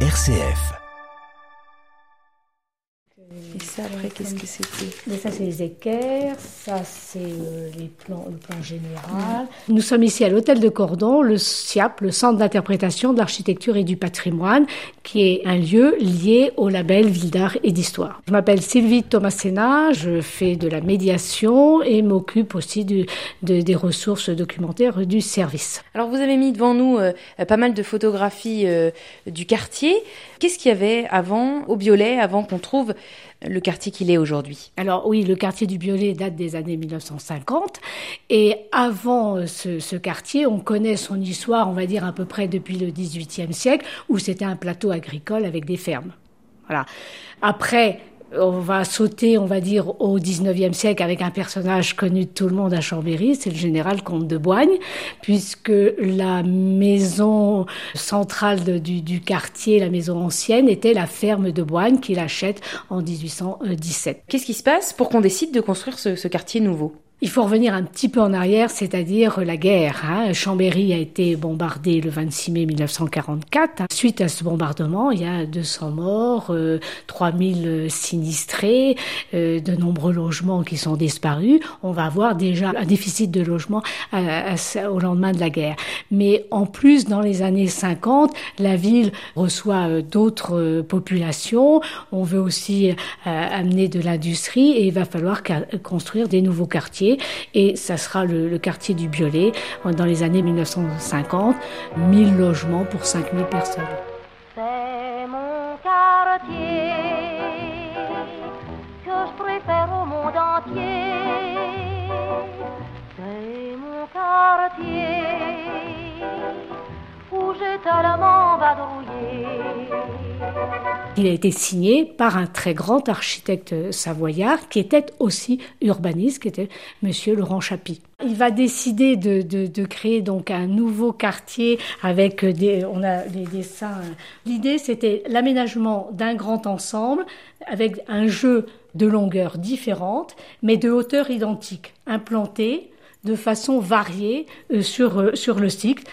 RCF. Et ça, après, qu'est-ce que c'était? Ça, c'est les équerres, ça, c'est euh, les plans, le plan général. Nous sommes ici à l'hôtel de Cordon, le SIAP, le Centre d'interprétation de l'architecture et du patrimoine, qui est un lieu lié au label Ville d'art et d'histoire. Je m'appelle Sylvie Thomasena, je fais de la médiation et m'occupe aussi du, de- des ressources documentaires du service. Alors, vous avez mis devant nous euh, pas mal de photographies euh, du quartier. Qu'est-ce qu'il y avait avant, au Biolay, avant qu'on trouve le quartier qu'il est aujourd'hui Alors oui, le quartier du Biolay date des années 1950 et avant euh, ce, ce quartier, on connaît son histoire, on va dire à peu près depuis le XVIIIe siècle, où c'était un plateau agricole avec des fermes. Voilà. Après, on va sauter, on va dire, au 19e siècle avec un personnage connu de tout le monde à Chambéry, c'est le général comte de Boigne, puisque la maison centrale du, quartier, la maison ancienne, était la ferme de Boigne qu'il achète en 1817. Qu'est-ce qui se passe pour qu'on décide de construire ce quartier nouveau? Il faut revenir un petit peu en arrière, c'est-à-dire la guerre. hein. Chambéry a été bombardé le 26 mai 1944. Suite à ce bombardement, il y a 200 morts, euh, 3000 sinistrés, euh, de nombreux logements qui sont disparus. On va avoir déjà un déficit de logement à- à ça- au lendemain de la guerre. Mais en plus, dans les années 50, la ville reçoit euh, d'autres euh, populations. On veut aussi euh, amener de l'industrie et il va falloir construire des nouveaux quartiers. Et ça sera le, le quartier du Biolay euh, dans les années 1950. 1000 logements pour 5000 personnes. C'est mon quartier que je préfère au monde entier. C'est mon quartier Il a été signé par un très grand architecte savoyard qui était aussi urbaniste, qui était Monsieur Laurent Chapy. Il va décider de, créer donc un nouveau quartier avec des, on a des dessins. L'idée c'était l'aménagement d'un grand ensemble avec un jeu de longueur différente, mais de hauteur identique, implanté de façon variée euh, sur, euh, sur le cycle,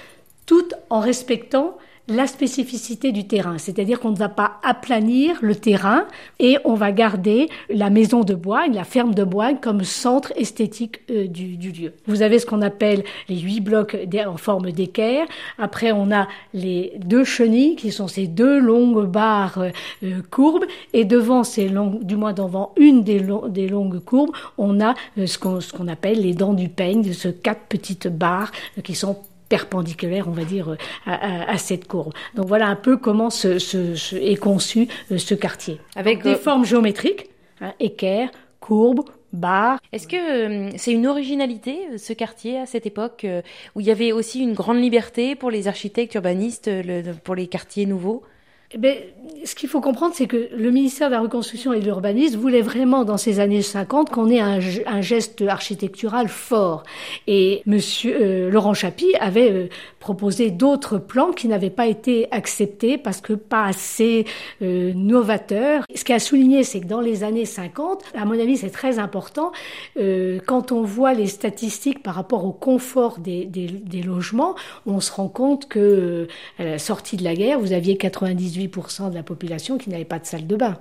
tout en respectant la spécificité du terrain, c'est-à-dire qu'on ne va pas aplanir le terrain et on va garder la maison de Boigne, la ferme de Boigne comme centre esthétique euh, du, lieu. Vous avez ce qu'on appelle les huit blocs en forme d'équerre. Après, on a les deux chenilles qui sont ces deux longues barres euh, courbes et devant ces longues, du moins devant une des, lo- des longues courbes, on a euh, ce qu'on appelle les dents du peigne, ce quatre petites barres qui sont perpendiculaire, on va dire, euh, à, à- à cette courbe. Donc voilà un peu comment ce, ce- ce- est conçu euh, ce quartier. Avec Des euh, formes géométriques, hein, équerre, courbe, barre. Est-ce que euh, c'est une originalité, ce quartier, à cette époque, euh, où il y avait aussi une grande liberté pour les architectes urbanistes, le- pour les quartiers nouveaux? Eh ben, ce qu'il faut comprendre, c'est que le ministère de la Reconstruction et de l'Urbanisme voulait vraiment, dans ces années 50, qu'on ait un, un geste architectural fort. Et Monsieur euh, Laurent Chapy avait euh, proposé d'autres plans qui n'avaient pas été acceptés parce que pas assez euh, novateurs. Ce qui a souligné, c'est que dans les années 50, à mon avis, c'est très important, euh, quand on voit les statistiques par rapport au confort des, des, des logements, on se rend compte que euh, à la sortie de la guerre, vous aviez 98% de la population qui n'avait pas de salle de bain.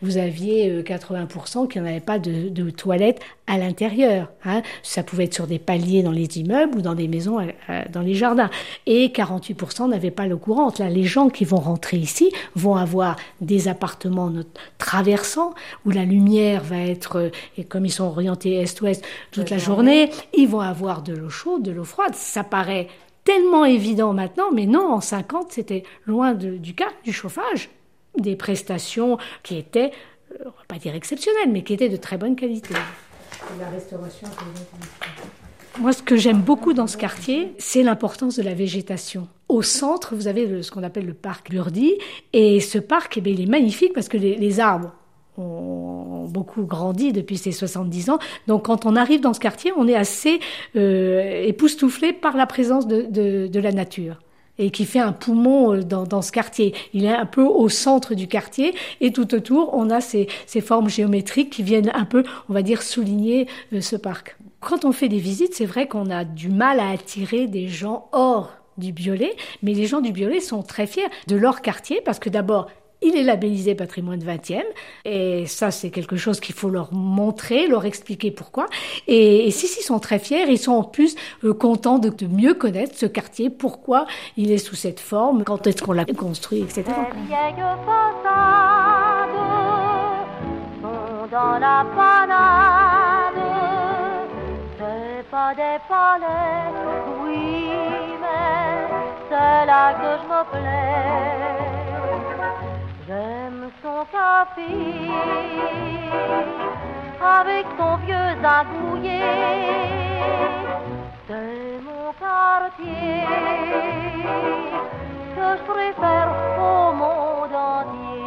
Vous aviez euh, 80% qui n'avaient pas de, de toilettes à l'intérieur. Hein. Ça pouvait être sur des paliers dans les immeubles ou dans des maisons euh, euh, dans les jardins. Et 48% n'avaient pas l'eau courante. Là, les gens qui vont rentrer ici vont avoir des appartements traversants où la lumière va être, euh, et comme ils sont orientés est-ouest toute la journée, ils vont avoir de l'eau chaude, de l'eau froide. Ça paraît tellement évident maintenant, mais non, en 50, c'était loin de- du cas du chauffage des prestations qui étaient, euh, on va pas dire exceptionnelles, mais qui étaient de très bonne qualité. La restauration. Moi, ce que j'aime beaucoup dans ce quartier, c'est l'importance de la végétation. Au centre, vous avez le- ce qu'on appelle le parc Burdi, et ce parc, eh bien, il est magnifique parce que les, les arbres beaucoup grandi depuis ces 70 ans. Donc, quand on arrive dans ce quartier, on est assez euh, époustouflé par la présence de, la nature et qui fait un poumon euh, dans, ce quartier. Il est un peu au centre du quartier et tout autour, on a ces, ces formes géométriques qui viennent un peu, on va dire, souligner euh, ce parc. Quand on fait des visites, c'est vrai qu'on a du mal à attirer des gens hors du Biolay, mais les gens du Biolay sont très fiers de leur quartier parce que d'abord, il est labellisé patrimoine 20e et ça c'est quelque chose qu'il faut leur montrer, leur expliquer pourquoi. Et, si ils sont très fiers, ils sont en plus euh, contents de, mieux connaître ce quartier, pourquoi il est sous cette forme, quand est-ce qu'on l'a construit, etc. Avec son vieux agouillé. C'est mon quartier que je préfère au monde entier.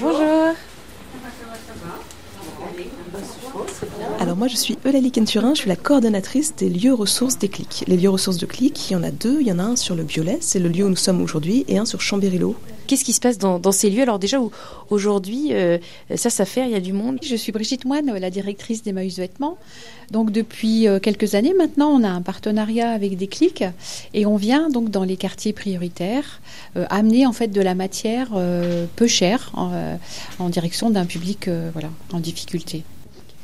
Bonjour. Alors moi je suis Eulalie Kenturin, je suis la coordonnatrice des lieux ressources des clics. Les lieux ressources de clics, il y en a deux, il y en a un sur le Violet, c'est le lieu où nous sommes aujourd'hui, et un sur Chambéry-Lot. Qu'est-ce qui se passe dans, ces lieux Alors déjà, aujourd'hui, euh, ça s'affaire, il y a du monde. Je suis Brigitte Moine, la directrice d'Emmaüs Vêtements. Donc depuis euh, quelques années maintenant, on a un partenariat avec des clics et on vient donc dans les quartiers prioritaires euh, amener en fait de la matière peu chère en, en direction d'un public voilà en difficulté.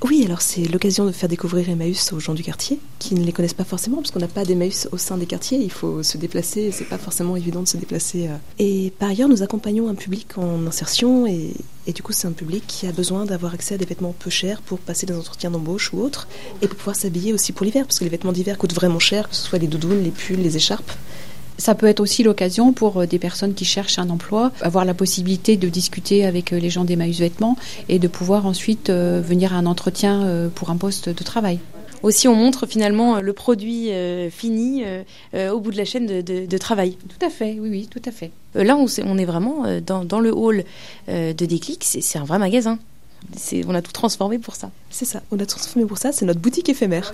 Oui, alors c'est l'occasion de faire découvrir Emmaüs aux gens du quartier, qui ne les connaissent pas forcément, parce qu'on n'a pas d'Emmaüs au sein des quartiers, il faut se déplacer, c'est pas forcément évident de se déplacer. euh. Et par ailleurs, nous accompagnons un public en insertion, et, et du coup c'est un public qui a besoin d'avoir accès à des vêtements peu chers pour passer des entretiens d'embauche ou autres, et pour pouvoir s'habiller aussi pour l'hiver, parce que les vêtements d'hiver coûtent vraiment cher, que ce soit les doudounes, les pulls, les écharpes. Ça peut être aussi l'occasion pour euh, des personnes qui cherchent un emploi, avoir la possibilité de discuter avec euh, les gens d'Emmaüs Vêtements et de pouvoir ensuite euh, venir à un entretien pour un poste de travail. Aussi, on montre finalement le produit euh, fini euh, au bout de la chaîne de, de- de travail. Tout à fait, oui, oui, tout à fait. Là, on, est vraiment dans, dans le hall de Déclic. C'est un vrai magasin. On a tout transformé pour ça. C'est ça, on a transformé pour ça, c'est notre boutique éphémère.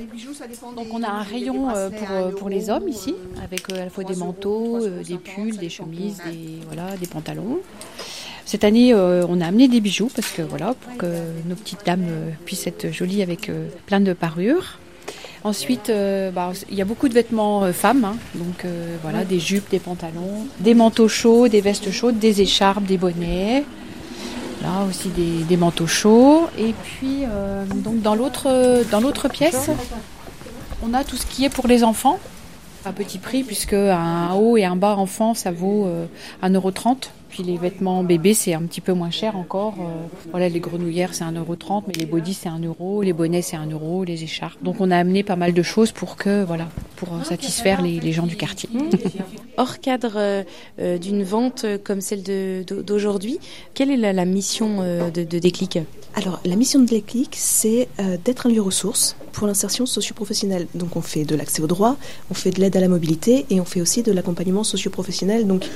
Donc on a un rayon euh, pour, euh, pour les hommes ici, avec euh, à la fois des manteaux, des pulls, des chemises, des, voilà, des pantalons. Cette année, euh, on a amené des bijoux parce que voilà, pour que nos petites dames euh, puissent être jolies avec euh, plein de parures. Ensuite, euh, bah, il y a beaucoup de vêtements euh, femmes, hein. donc euh, voilà, des jupes, des pantalons, des manteaux chauds, des vestes chaudes, des écharpes, des bonnets. Là aussi des, manteaux chauds. Et puis euh, donc dans l'autre dans l'autre pièce, on a tout ce qui est pour les enfants à petit prix puisque un haut et un bas enfant ça vaut euh, 1,30€. Puis les vêtements bébés c'est un petit peu moins cher encore. Euh, voilà les grenouillères c'est 1,30€, mais les bodys c'est 1€, les bonnets c'est 1€, les écharpes. Donc on a amené pas mal de choses pour que voilà pour euh, satisfaire les, les gens du quartier. Hors cadre euh, d'une vente comme celle d'aujourd'hui, quelle est la, la mission de, de Déclic? Alors, la mission de Déclic, c'est euh, d'être un lieu ressource pour l'insertion socio-professionnelle. Donc, on fait de l'accès au droit, on fait de l'aide à la mobilité et on fait aussi de l'accompagnement socio-professionnel, donc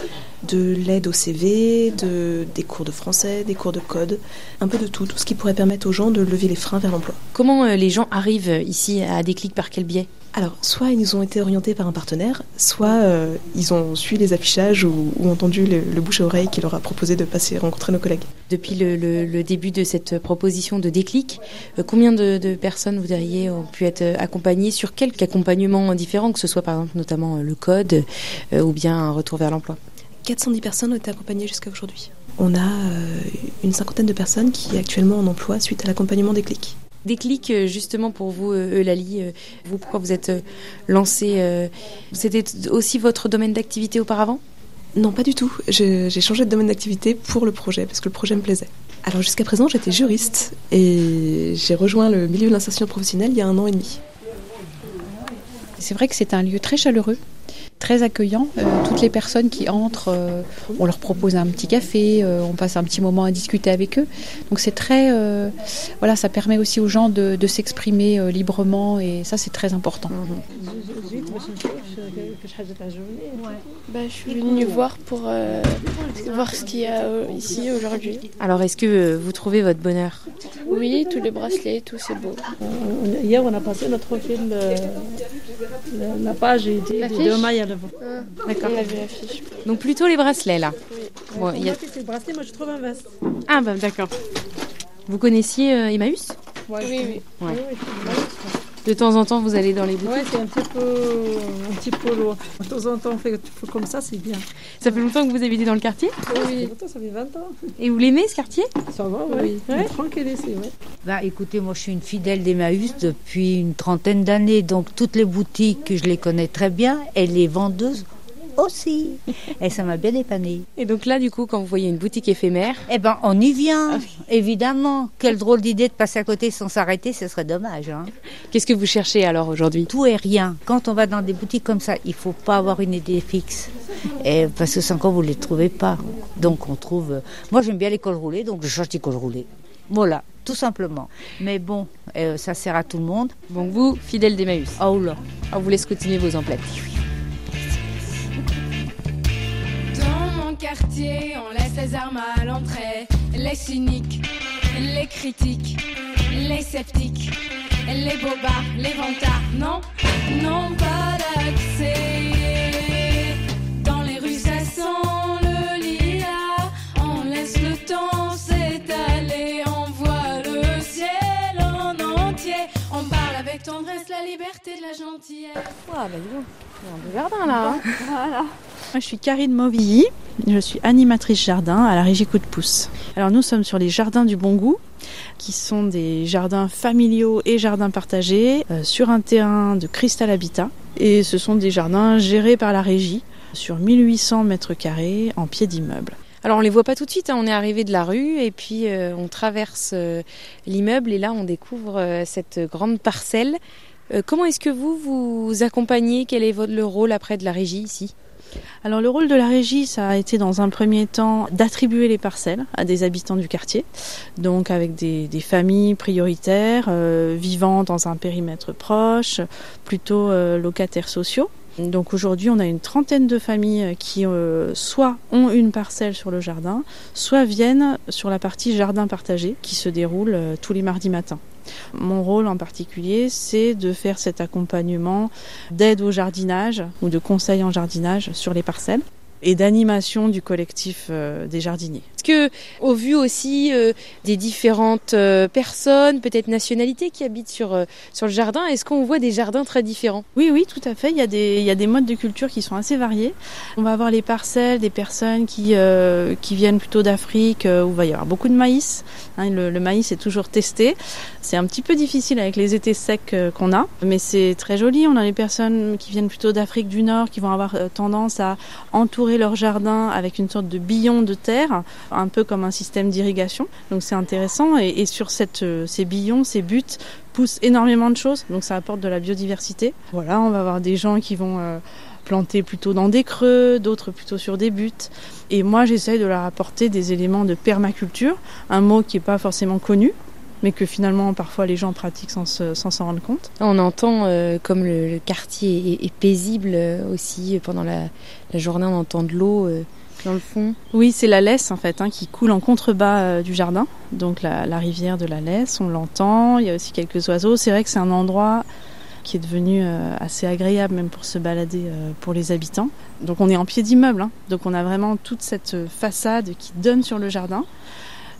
de l'aide au CV, de, des cours de français, des cours de code, un peu de tout, tout ce qui pourrait permettre aux gens de lever les freins vers l'emploi. Comment euh, les gens arrivent ici à Déclic Par quel biais? Alors, soit ils nous ont été orientés par un partenaire, soit euh, ils ont suivi les affichages ou, ou entendu le, le bouche à oreille qui leur a proposé de passer rencontrer nos collègues. Depuis le, le- le début de cette proposition de Déclic, euh, combien de, de personnes, vous diriez, ont pu être euh, accompagnées sur quelques accompagnements différents, que ce soit par exemple notamment le code euh, ou bien un retour vers l'emploi? 410 personnes ont été accompagnées jusqu'à aujourd'hui. On a une cinquantaine de personnes qui est actuellement en emploi suite à l'accompagnement des clics. Déclic, euh, justement pour vous, euh, Eulalie, euh, vous, pourquoi vous êtes lancée C'était aussi votre domaine d'activité auparavant? Non, pas du tout. J'ai changé de domaine d'activité pour le projet, parce que le projet me plaisait. Alors jusqu'à présent, j'étais juriste et j'ai rejoint le milieu de l'insertion professionnelle il y a un an et demi. C'est vrai que c'est un lieu très chaleureux, très accueillant. Euh, toutes les personnes qui entrent, euh, on leur propose un petit café, euh, on passe un petit moment à discuter avec eux. Donc c'est très, euh, voilà, ça permet aussi aux gens de, de s'exprimer euh, librement et ça c'est très important. Bah, je suis venue voir pour euh, voir ce qu'il y a euh, ici aujourd'hui. Alors, est-ce que vous trouvez votre bonheur? Oui, tous les bracelets, tout c'est beau. Hier, on a passé notre film, la- la page et des L'affiche deux mailles à l'avant. On a vu l'affiche. Donc plutôt les bracelets, là. Bon, il y a- c'est le bracelet, moi je trouve un veste. Ah bah d'accord. Vous connaissiez euh, Emmaüs? Ouais. Oui, oui. Ouais. Oui, oui. De temps en temps, vous allez dans les boutiques Ouais, c'est un petit peu, un petit peu loin. De temps en temps, on fait, faut comme ça, c'est bien. Ça fait longtemps que vous habitez dans le quartier? Oui. Ça fait 20 ans. Et vous l'aimez ce quartier? Ça va, oui. Ouais. Tranquille ici, oui. Bah, écoutez, moi je suis une fidèle d'Emmaüs depuis une trentaine d'années, donc toutes les boutiques, je les connais très bien, et les vendeuses aussi. Et ça m'a bien dépanné. Et donc là, du coup, quand vous voyez une boutique éphémère, Eh ben, on y vient, évidemment. Quelle drôle d'idée de passer à côté sans s'arrêter, ce serait dommage. Hein. qu'est-ce que vous cherchez alors aujourd'hui? Tout et rien. Quand on va dans des boutiques comme ça, il faut pas avoir une idée fixe. Et parce que sans quoi vous les trouvez pas. Donc on trouve. Moi j'aime bien les cols roulés, donc je cherche des cols roulés. Voilà, tout simplement. Mais bon, euh, ça sert à tout le monde. Donc vous, fidèle d'Emmaüs. Oh là. On vous laisse continuer vos emplettes? Mon quartier, on laisse les armes à l'entrée. Les cyniques, les critiques, les sceptiques, les bobards, les vantards. Non, non, pas d'accès. Dans les rues, ça sent le lilas. On laisse le temps s'étaler. On voit le ciel en entier. On parle avec tendresse la liberté de la gentillesse. Ah bah dis donc, il y a un beau jardin là. hein. Je suis Karine Mauvilly, je suis animatrice jardin à la Régie Coup de Pouce. Alors nous sommes sur les jardins du bon goût, qui sont des jardins familiaux et jardins partagés euh, sur un terrain de Cristal Habitat. Et ce sont des jardins gérés par la Régie sur 1800 mètres carrés en pied d'immeuble. Alors on les voit pas tout de suite, hein. on est arrivé de la rue et puis euh, on traverse euh, l'immeuble et là on découvre euh, cette grande parcelle. Euh, comment est-ce que vous vous accompagnez? Quel est votre, le rôle après de la régie ici? Alors le rôle de la régie, ça a été dans un premier temps d'attribuer les parcelles à des habitants du quartier, donc avec des, familles prioritaires euh, vivant dans un périmètre proche, plutôt euh, locataires sociaux. Donc aujourd'hui, on a une trentaine de familles qui euh, soit ont une parcelle sur le jardin, soit viennent sur la partie jardin partagé qui se déroule euh, tous les mardis matins. Mon rôle en particulier, c'est de faire cet accompagnement d'aide au jardinage ou de conseil en jardinage sur les parcelles et d'animation du collectif euh, des jardiniers. Que, au vu aussi euh, des différentes euh, personnes, peut-être nationalités qui habitent sur, euh, sur le jardin, est-ce qu'on voit des jardins très différents? Oui, oui, tout à fait. Il y, a des, il y a des modes de culture qui sont assez variés. On va avoir les parcelles des personnes qui, euh, qui viennent plutôt d'Afrique, euh, où il va y avoir beaucoup de maïs. Hein, le, le maïs est toujours testé. C'est un petit peu difficile avec les étés secs euh, qu'on a, mais c'est très joli. On a les personnes qui viennent plutôt d'Afrique du Nord, qui vont avoir tendance à entourer leur jardin avec une sorte de billon de terre, un peu comme un système d'irrigation. Donc c'est intéressant. Et, sur euh, ces billons, ces buttes, poussent énormément de choses, donc ça apporte de la biodiversité. Voilà, on va avoir des gens qui vont euh, planter plutôt dans des creux, d'autres plutôt sur des buttes. Et moi, j'essaye de leur apporter des éléments de permaculture, un mot qui n'est pas forcément connu, mais que finalement parfois les gens pratiquent sans se- sans s'en rendre compte. On entend euh, comme le, quartier est, paisible euh, aussi pendant la, journée, on entend de l'eau dans le fond. Oui, c'est la Lesse en fait, hein, qui coule en contrebas euh, du jardin, donc la, la rivière de la Lesse, on l'entend, il y a aussi quelques oiseaux. C'est vrai que c'est un endroit qui est devenu euh, assez agréable même pour se balader euh, pour les habitants. Donc on est en pied d'immeuble, hein. donc on a vraiment toute cette façade qui donne sur le jardin.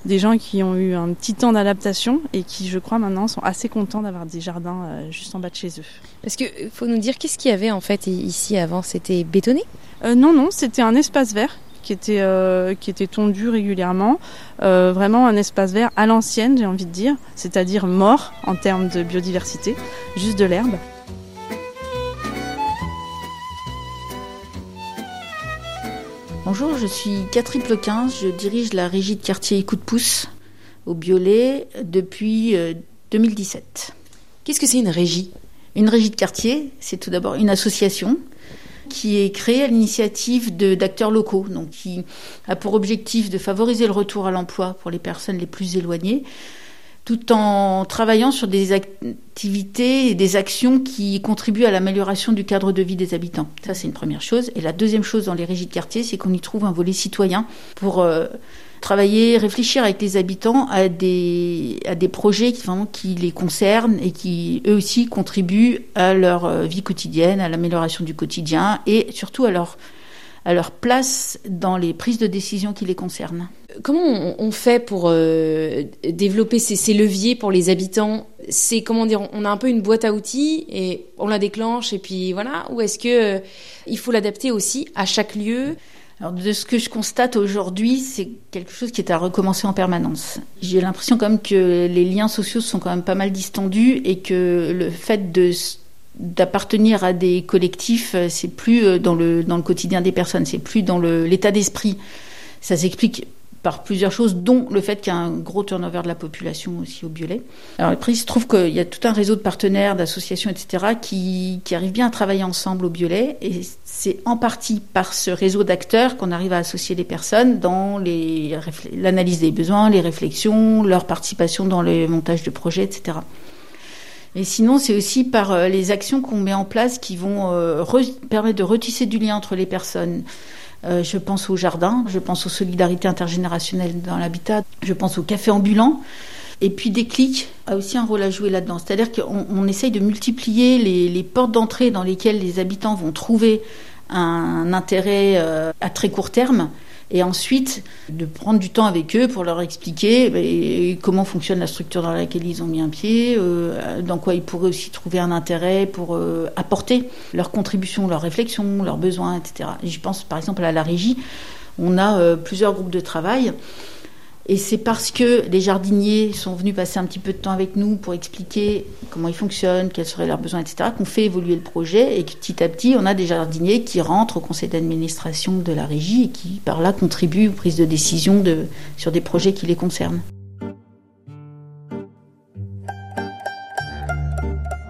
Des gens qui ont eu un petit temps d'adaptation et qui, je crois, maintenant sont assez contents d'avoir des jardins juste en bas de chez eux. Parce que faut nous dire qu'est-ce qu'il y avait en fait ici avant? C'était bétonné? Euh, non, non, c'était un espace vert qui était, euh, qui était tondu régulièrement. Euh, vraiment un espace vert à l'ancienne, j'ai envie de dire, c'est-à-dire mort en termes de biodiversité, juste de l'herbe. Bonjour, je suis Catherine Plequin, je dirige la régie de quartier Coup de pouce au Biolay depuis euh, 2017. Qu'est-ce que c'est une régie? Une régie de quartier, c'est tout d'abord une association qui est créée à l'initiative d'acteurs locaux, donc qui a pour objectif de favoriser le retour à l'emploi pour les personnes les plus éloignées, tout en travaillant sur des activités et des actions qui contribuent à l'amélioration du cadre de vie des habitants. Ça, c'est une première chose. Et la deuxième chose dans les régies de quartier, c'est qu'on y trouve un volet citoyen pour euh, travailler, réfléchir avec les habitants à des, à des projets qui, vraiment, qui les concernent et qui, eux aussi, contribuent à leur euh, vie quotidienne, à l'amélioration du quotidien et surtout à leur à leur place dans les prises de décision qui les concernent. Comment on, fait pour euh, développer ces, leviers pour les habitants? C'est comment dire On a un peu une boîte à outils et on la déclenche et puis voilà. Ou est-ce que euh, il faut l'adapter aussi à chaque lieu? Alors de ce que je constate aujourd'hui, c'est quelque chose qui est à recommencer en permanence. J'ai l'impression quand même que les liens sociaux sont quand même pas mal distendus et que le fait de d'appartenir à des collectifs, euh, c'est plus euh, dans le dans le quotidien des personnes, c'est plus dans l'état d'esprit. Ça s'explique par plusieurs choses, dont le fait qu'il y a un gros turnover de la population aussi au Biolay. Alors après, il se trouve qu'il y a tout un réseau de partenaires, d'associations, etc., qui, qui arrivent bien à travailler ensemble au Biolay, et c'est en partie par ce réseau d'acteurs qu'on arrive à associer les personnes dans l'analyse des besoins, les réflexions, leur participation dans le montage de projets, etc. Et sinon, c'est aussi par euh, les actions qu'on met en place qui vont euh, permettre de retisser du lien entre les personnes. Euh, je pense au jardin, je pense aux solidarités intergénérationnelles dans l'habitat, je pense au café ambulant. Et puis Déclic a aussi un rôle à jouer là-dedans. C'est-à-dire qu'on on essaye de multiplier les, les portes d'entrée dans lesquelles les habitants vont trouver un intérêt euh, à très court terme et ensuite de prendre du temps avec eux pour leur expliquer ben, comment fonctionne la structure dans laquelle ils ont mis un pied, euh, dans quoi ils pourraient aussi trouver un intérêt pour euh, apporter leur contribution, leur réflexion, leurs besoins, etc. Et je pense par exemple à la régie, on a euh, plusieurs groupes de travail et c'est parce que les jardiniers sont venus passer un petit peu de temps avec nous pour expliquer comment ils fonctionnent, quels seraient leurs besoins, etc., qu'on fait évoluer le projet et que petit à petit, on a des jardiniers qui rentrent au conseil d'administration de la régie et qui, par là, contribuent aux prises de décision sur des projets qui les concernent.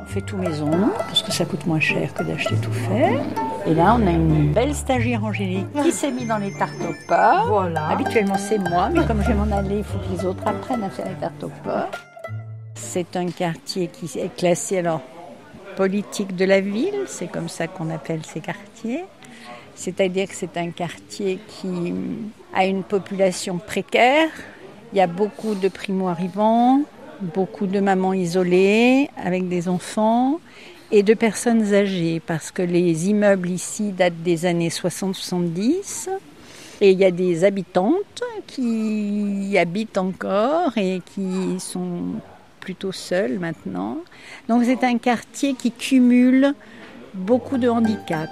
On fait tout maison parce que ça coûte moins cher que d'acheter tout fait. Et là, on a une belle stagiaire Angélique qui s'est mise dans les tartes aux pommes. Voilà. Habituellement, c'est moi, mais comme je vais m'en aller, il faut que les autres apprennent à faire les tartes aux pommes. C'est un quartier qui est classé alors politique de la ville, c'est comme ça qu'on appelle ces quartiers. C'est-à-dire que c'est un quartier qui a une population précaire. Il y a beaucoup de primo-arrivants, beaucoup de mamans isolées avec des enfants et de personnes âgées, parce que les immeubles ici datent des années 60-70. Et il y a des habitantes qui y habitent encore et qui sont plutôt seules maintenant. Donc c'est un quartier qui cumule beaucoup de handicaps.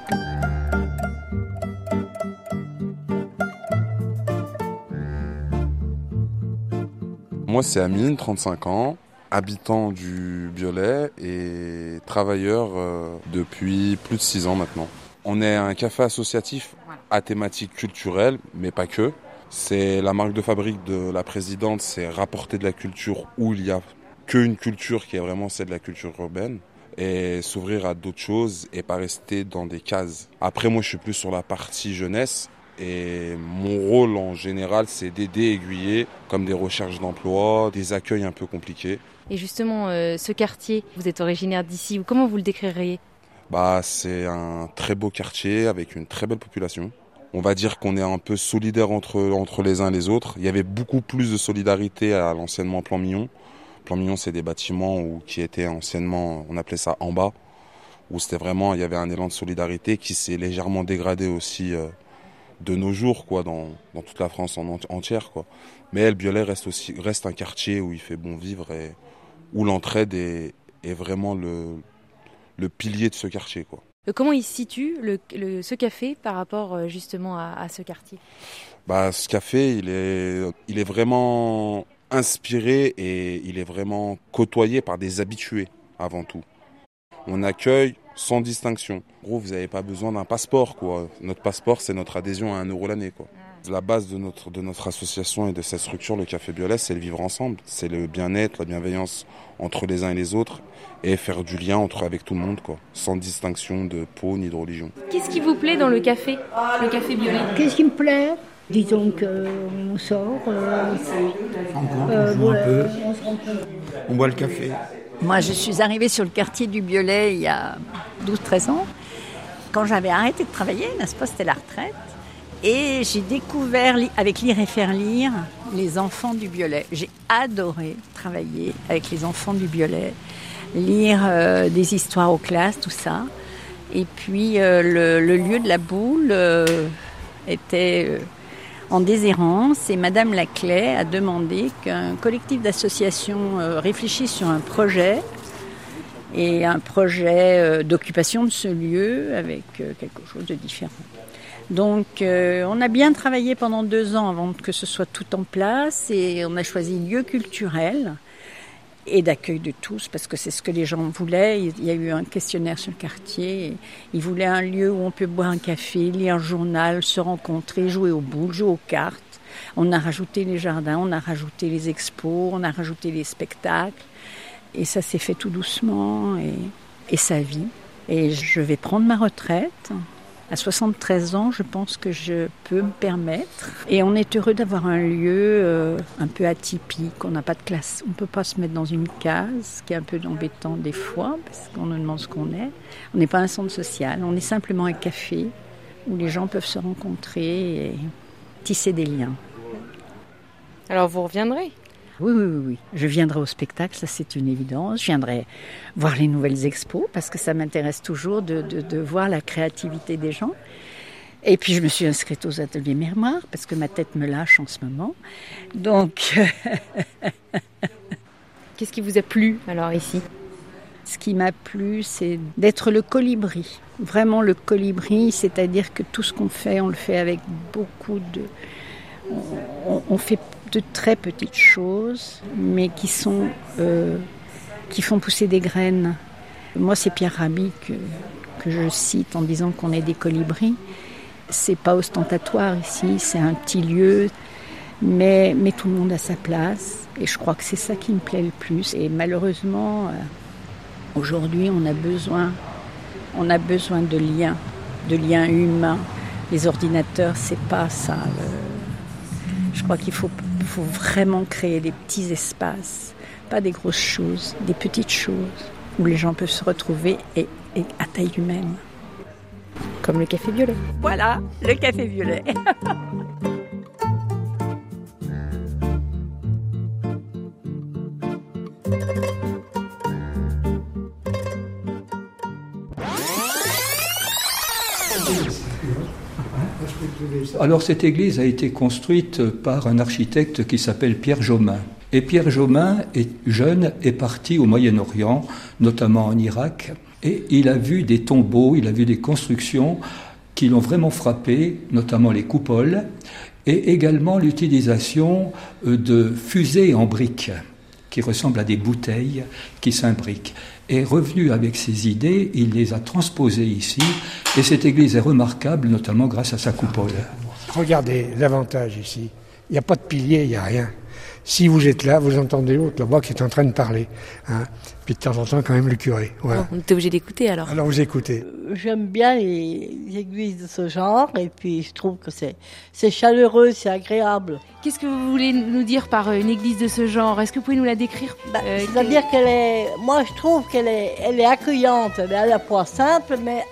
Moi c'est Amine, 35 ans habitant du Biolay et travailleur euh, depuis plus de six ans maintenant. On est un café associatif à thématique culturelle, mais pas que. C'est la marque de fabrique de la présidente, c'est rapporter de la culture où il y a qu'une culture qui est vraiment celle de la culture urbaine et s'ouvrir à d'autres choses et pas rester dans des cases. Après, moi, je suis plus sur la partie jeunesse et mon rôle en général, c'est d'aider, aiguiller, comme des recherches d'emploi, des accueils un peu compliqués. Et justement, euh, ce quartier, vous êtes originaire d'ici, ou comment vous le décririez? Bah, C'est un très beau quartier avec une très belle population. On va dire qu'on est un peu solidaire entre, entre les uns et les autres. Il y avait beaucoup plus de solidarité à l'anciennement Plan Mignon. Plan Mignon, c'est des bâtiments où, qui étaient anciennement, on appelait ça en bas, où c'était vraiment, il y avait un élan de solidarité qui s'est légèrement dégradé aussi euh, de nos jours, quoi, dans, dans toute la France en entière, quoi. Mais El Biolay reste aussi, reste un quartier où il fait bon vivre et où l'entraide est, vraiment le, le pilier de ce quartier. Quoi. Euh, comment il se situe le, ce café par rapport euh, justement à, ce quartier? Bah, Ce café, il est, il est vraiment inspiré et il est vraiment côtoyé par des habitués avant tout. On accueille sans distinction. En gros, vous n'avez pas besoin d'un passeport. Quoi. Notre passeport, c'est notre adhésion à un euro l'année. Quoi. La base de notre, de notre association et de cette structure, le Café Biolay, c'est le vivre ensemble. C'est le bien-être, la bienveillance entre les uns et les autres et faire du lien entre avec tout le monde, quoi, sans distinction de peau ni de religion. Qu'est-ce qui vous plaît dans le café, le Café Biolay Qu'est-ce qui me plaît? Disons qu'on sort, euh, on, euh, on, un peu. on boit le café. Moi, je suis arrivée sur le quartier du Biolay il y a 12-13 ans. Quand j'avais arrêté de travailler, n'est-ce pas, c'était la retraite. Et j'ai découvert, avec Lire et faire lire, les enfants du Biolay. J'ai adoré travailler avec les enfants du Biolay, lire euh, des histoires aux classes, tout ça. Et puis euh, le, lieu de la boule, euh, était en déshérence et Madame Laclay a demandé qu'un collectif d'associations euh, réfléchisse sur un projet et un projet euh, d'occupation de ce lieu avec quelque chose de différent. Donc on a bien travaillé pendant deux ans avant que ce soit tout en place et on a choisi lieu culturel et d'accueil de tous, parce que c'est ce que les gens voulaient. Il y a eu un questionnaire sur le quartier. Ils voulaient un lieu où on peut boire un café, lire un journal, se rencontrer, jouer au boules, jouer aux cartes. On a rajouté les jardins, on a rajouté les expos, on a rajouté les spectacles. Et ça s'est fait tout doucement et, et ça vit. Et je vais prendre ma retraite à 73 ans, je pense que je peux me permettre. Et on est heureux d'avoir un lieu euh, un peu atypique. On n'a pas de classe. On ne peut pas se mettre dans une case, ce qui est un peu embêtant des fois, parce qu'on nous demande ce qu'on est. On n'est pas un centre social. On est simplement un café où les gens peuvent se rencontrer et tisser des liens. Alors vous reviendrez oui, oui, oui, oui. Je viendrai au spectacle, ça c'est une évidence. Je viendrai voir les nouvelles expos parce que ça m'intéresse toujours de, de, voir la créativité des gens. Et puis je me suis inscrite aux ateliers Mémoire parce que ma tête me lâche en ce moment. Donc. Qu'est-ce qui vous a plu alors ici? Ce qui m'a plu, c'est d'être le colibri. Vraiment le colibri, c'est-à-dire que tout ce qu'on fait, on le fait avec beaucoup de. On fait de très petites choses, mais qui sont euh, qui font pousser des graines. Moi, c'est Pierre Rabhi que, que je cite en disant qu'on est des colibris. C'est pas ostentatoire ici, c'est un petit lieu, mais, mais tout le monde a sa place. Et je crois que c'est ça qui me plaît le plus. Et malheureusement, euh, aujourd'hui, on a besoin, on a besoin de liens, de liens humains. Les ordinateurs, c'est pas ça. Je crois qu'il faut il faut vraiment créer des petits espaces, pas des grosses choses, des petites choses où les gens peuvent se retrouver et, à taille humaine. Comme le café violet. Voilà, le café violet. Alors cette église a été construite par un architecte qui s'appelle Pierre Jomain. Et Pierre Jomain, est jeune, est parti au Moyen-Orient, notamment en Irak, et il a vu des tombeaux, il a vu des constructions qui l'ont vraiment frappé, notamment les coupoles, et également l'utilisation euh, de fusées en briques qui ressemblent à des bouteilles qui s'imbriquent. Et revenu avec ses idées, il les a transposées ici, et cette église est remarquable, notamment grâce à sa coupole. Regardez l'avantage ici. Il n'y a pas de pilier, il n'y a rien. Si vous êtes là, vous entendez l'autre là-bas qui est en train de parler. Hein. Puis de temps en temps, quand même, le curé. Voilà. on est obligé d'écouter alors. Alors vous écoutez. Euh, j'aime bien les, églises de ce genre et puis je trouve que c'est, c'est chaleureux, c'est agréable. Qu'est-ce que vous voulez nous dire par euh, une église de ce genre? Est-ce que vous pouvez nous la décrire? Bah, euh, C'est-à-dire qu'elle est. Moi, je trouve qu'elle est, elle est accueillante. Elle est à la fois simple, mais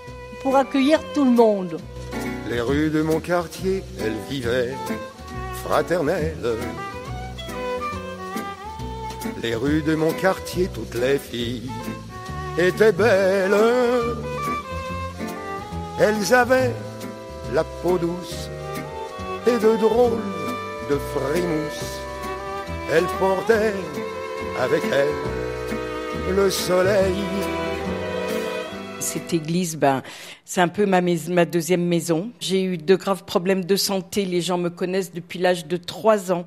pour accueillir tout le monde. Les rues de mon quartier, elles vivaient fraternelles les rues de mon quartier, toutes les filles étaient belles. Elles avaient la peau douce et de drôles de frimousse. Elles portaient avec elles le soleil. Cette église, ben, c'est un peu ma, deuxième maison. J'ai eu de graves problèmes de santé. Les gens me connaissent depuis l'âge de trois ans.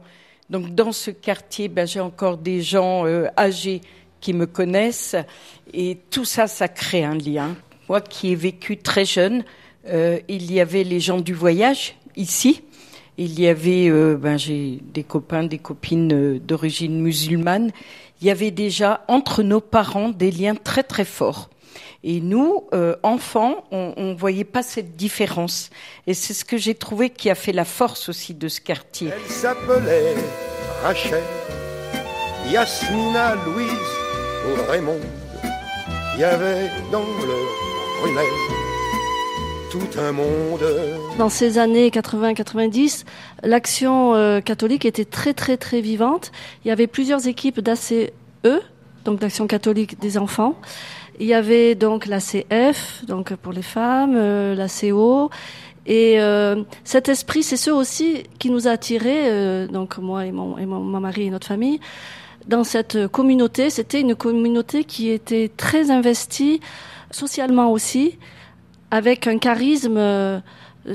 Donc dans ce quartier, ben, j'ai encore des gens euh, âgés qui me connaissent et tout ça, ça crée un lien. Moi qui ai vécu très jeune, euh, il y avait les gens du voyage ici. Il y avait, euh, ben, j'ai des copains, des copines d'origine musulmane. Il y avait déjà entre nos parents des liens très très forts. Et nous, euh, enfants, on ne voyait pas cette différence. Et c'est ce que j'ai trouvé qui a fait la force aussi de ce quartier. Elle s'appelait Rachel, Yasmina, Louise ou Raymond. Il y avait dans le ruelle tout un monde. Dans ces années 80-90, l'action euh, catholique était très très très vivante. Il y avait plusieurs équipes d'ACE, donc d'Action catholique des enfants. Il y avait donc la CF, donc pour les femmes, euh, la CO, Et euh, cet esprit, c'est ce aussi qui nous a attirés, euh, donc moi et mon, et mon, mari et notre famille, dans cette communauté. C'était une communauté qui était très investie socialement aussi, avec un charisme euh,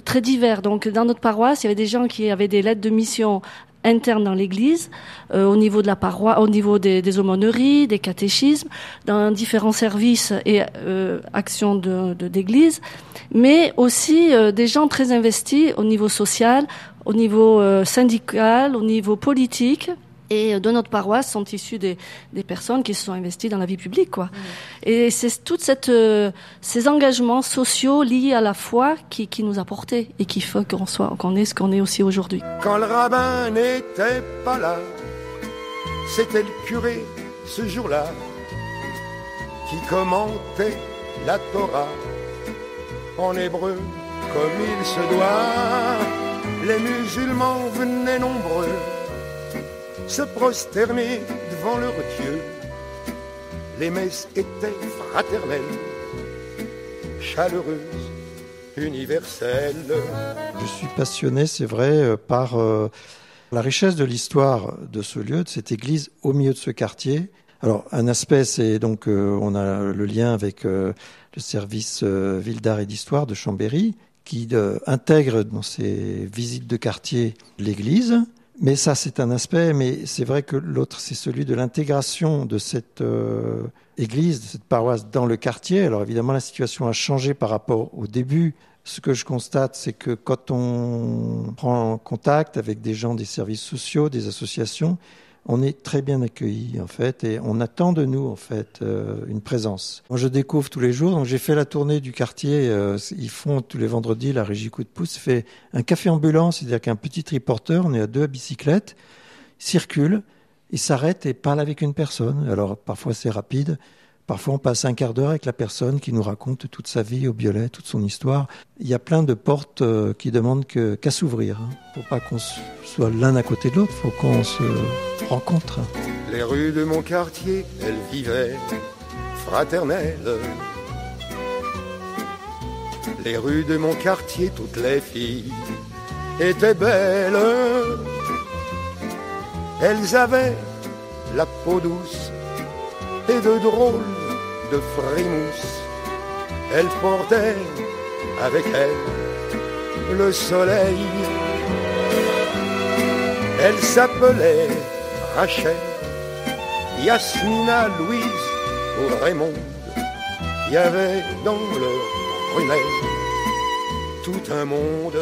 très divers. Donc dans notre paroisse, il y avait des gens qui avaient des lettres de mission internes dans l'Église, euh, au niveau de la paroisse, au niveau des, des aumôneries, des catéchismes, dans différents services et euh, actions de de- d'église, mais aussi euh, des gens très investis au niveau social, au niveau euh, syndical, au niveau politique. Et euh, de notre paroisse sont issus des, des personnes qui se sont investies dans la vie publique, quoi. Et c'est toute cette, euh, ces engagements sociaux liés à la foi qui, qui nous a portés et qui fait qu'on soit, qu'on est ce qu'on est aussi aujourd'hui. Quand le rabbin n'était pas là, c'était le curé ce jour-là qui commentait la Torah en hébreu comme il se doit. Les musulmans venaient nombreux se prosterner devant leur Dieu. Les messes étaient fraternelles, chaleureuses, universelles. Je suis passionné, c'est vrai, euh, par euh, la richesse de l'histoire de ce lieu, de cette église au milieu de ce quartier. Alors, un aspect, c'est donc, euh, on a le lien avec le service ville d'art et d'histoire de Chambéry, qui intègre dans ses visites de quartier l'église. Mais ça, c'est un aspect, mais c'est vrai que l'autre, c'est celui de l'intégration de cette euh, église, de cette paroisse dans le quartier. Alors évidemment, la situation a changé par rapport au début. Ce que je constate, c'est que quand on prend contact avec des gens des services sociaux, des associations, on est très bien accueillis en fait et on attend de nous en fait euh, une présence. Moi je découvre tous les jours, donc j'ai fait la tournée du quartier, euh, ils font tous les vendredis la régie coup de pouce, fait un café ambulant, c'est-à-dire qu'un petit triporteur, on est à deux à bicyclette, circule, il s'arrête et parle avec une personne. Alors parfois c'est rapide, parfois on passe un quart d'heure avec la personne qui nous raconte toute sa vie au Biolay, toute son histoire. Il y a plein de portes euh, qui demandent qu'à s'ouvrir. Hein. Faut pas qu'on soit l'un à côté de l'autre, faut qu'on se rencontre. Les rues de mon quartier, elles vivaient fraternelles. Les rues de mon quartier, toutes les filles étaient belles. Elles avaient la peau douce de drôles de frimousse. Elles portaient avec elles le soleil. Elles s'appelaient Rachel, Yasmina, Louise ou Raymond. Il y avait dans leur prunelle tout un monde.